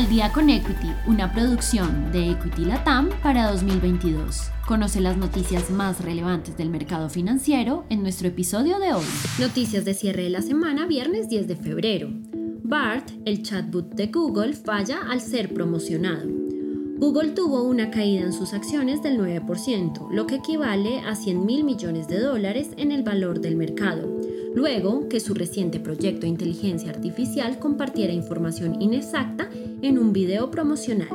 Al día con Equity, una producción de Equity Latam para 2022. Conoce las noticias más relevantes del mercado financiero en nuestro episodio de hoy. Noticias de cierre de la semana, viernes 10 de febrero. BART, el chatbot de Google, falla al ser promocionado. Google tuvo una caída en sus acciones del 9%, lo que equivale a 100 mil millones de dólares en el valor del mercado luego que su reciente proyecto de inteligencia artificial compartiera información inexacta en un video promocional.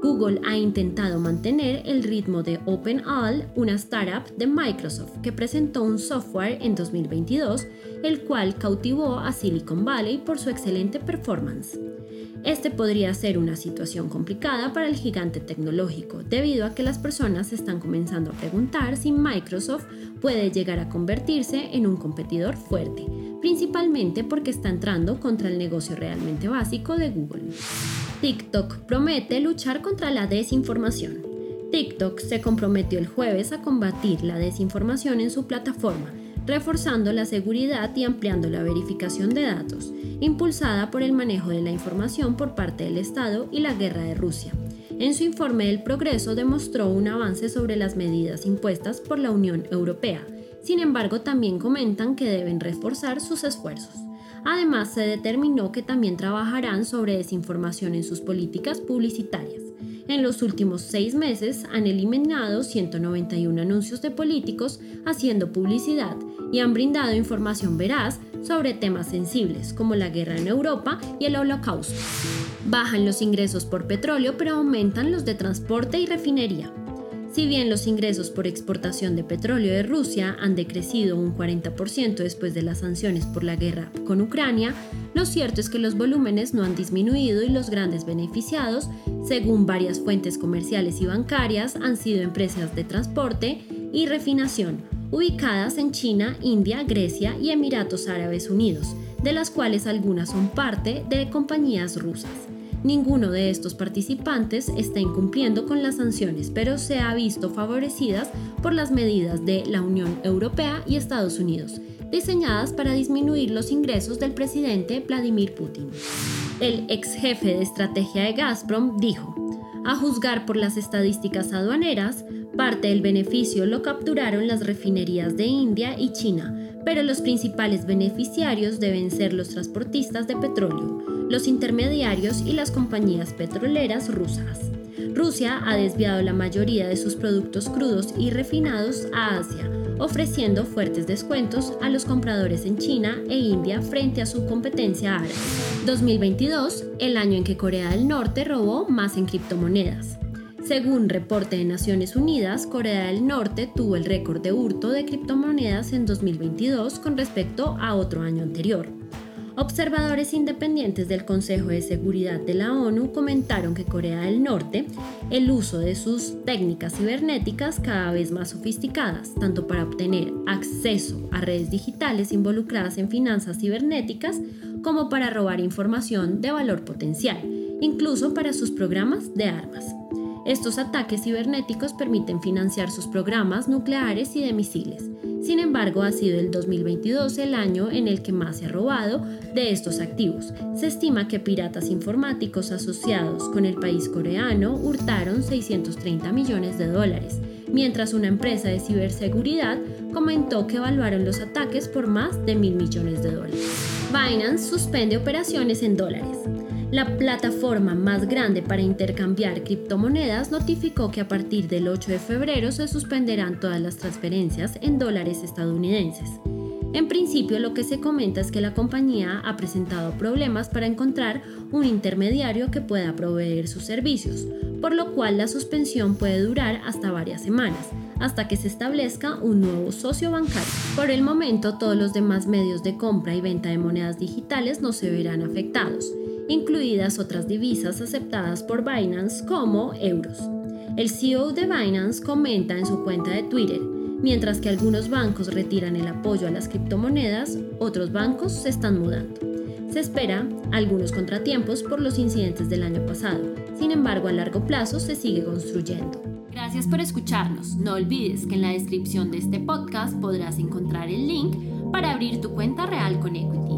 Google ha intentado mantener el ritmo de OpenAL, una startup de Microsoft que presentó un software en 2022, el cual cautivó a Silicon Valley por su excelente performance. Este podría ser una situación complicada para el gigante tecnológico, debido a que las personas están comenzando a preguntar si Microsoft puede llegar a convertirse en un competidor fuerte, principalmente porque está entrando contra el negocio realmente básico de Google. TikTok promete luchar contra la desinformación. TikTok se comprometió el jueves a combatir la desinformación en su plataforma, reforzando la seguridad y ampliando la verificación de datos, impulsada por el manejo de la información por parte del Estado y la guerra de Rusia. En su informe el progreso demostró un avance sobre las medidas impuestas por la Unión Europea. Sin embargo, también comentan que deben reforzar sus esfuerzos. Además, se determinó que también trabajarán sobre desinformación en sus políticas publicitarias. En los últimos seis meses han eliminado 191 anuncios de políticos haciendo publicidad y han brindado información veraz sobre temas sensibles como la guerra en Europa y el holocausto. Bajan los ingresos por petróleo pero aumentan los de transporte y refinería. Si bien los ingresos por exportación de petróleo de Rusia han decrecido un 40% después de las sanciones por la guerra con Ucrania, lo cierto es que los volúmenes no han disminuido y los grandes beneficiados, según varias fuentes comerciales y bancarias, han sido empresas de transporte y refinación, ubicadas en China, India, Grecia y Emiratos Árabes Unidos, de las cuales algunas son parte de compañías rusas. Ninguno de estos participantes está incumpliendo con las sanciones, pero se ha visto favorecidas por las medidas de la Unión Europea y Estados Unidos, diseñadas para disminuir los ingresos del presidente Vladimir Putin. El ex jefe de estrategia de Gazprom dijo, a juzgar por las estadísticas aduaneras, parte del beneficio lo capturaron las refinerías de India y China, pero los principales beneficiarios deben ser los transportistas de petróleo, los intermediarios y las compañías petroleras rusas. Rusia ha desviado la mayoría de sus productos crudos y refinados a Asia, ofreciendo fuertes descuentos a los compradores en China e India frente a su competencia árabe. 2022, el año en que Corea del Norte robó más en criptomonedas. Según reporte de Naciones Unidas, Corea del Norte tuvo el récord de hurto de criptomonedas en 2022 con respecto a otro año anterior. Observadores independientes del Consejo de Seguridad de la ONU comentaron que Corea del Norte, el uso de sus técnicas cibernéticas cada vez más sofisticadas, tanto para obtener acceso a redes digitales involucradas en finanzas cibernéticas, como para robar información de valor potencial, incluso para sus programas de armas. Estos ataques cibernéticos permiten financiar sus programas nucleares y de misiles, sin embargo, ha sido el 2022 el año en el que más se ha robado de estos activos. Se estima que piratas informáticos asociados con el país coreano hurtaron 630 millones de dólares, mientras una empresa de ciberseguridad comentó que evaluaron los ataques por más de mil millones de dólares. Binance suspende operaciones en dólares. La plataforma más grande para intercambiar criptomonedas notificó que a partir del 8 de febrero se suspenderán todas las transferencias en dólares estadounidenses. En principio lo que se comenta es que la compañía ha presentado problemas para encontrar un intermediario que pueda proveer sus servicios, por lo cual la suspensión puede durar hasta varias semanas, hasta que se establezca un nuevo socio bancario. Por el momento todos los demás medios de compra y venta de monedas digitales no se verán afectados incluidas otras divisas aceptadas por Binance como euros. El CEO de Binance comenta en su cuenta de Twitter, mientras que algunos bancos retiran el apoyo a las criptomonedas, otros bancos se están mudando. Se espera algunos contratiempos por los incidentes del año pasado, sin embargo a largo plazo se sigue construyendo. Gracias por escucharnos. No olvides que en la descripción de este podcast podrás encontrar el link para abrir tu cuenta real con Equity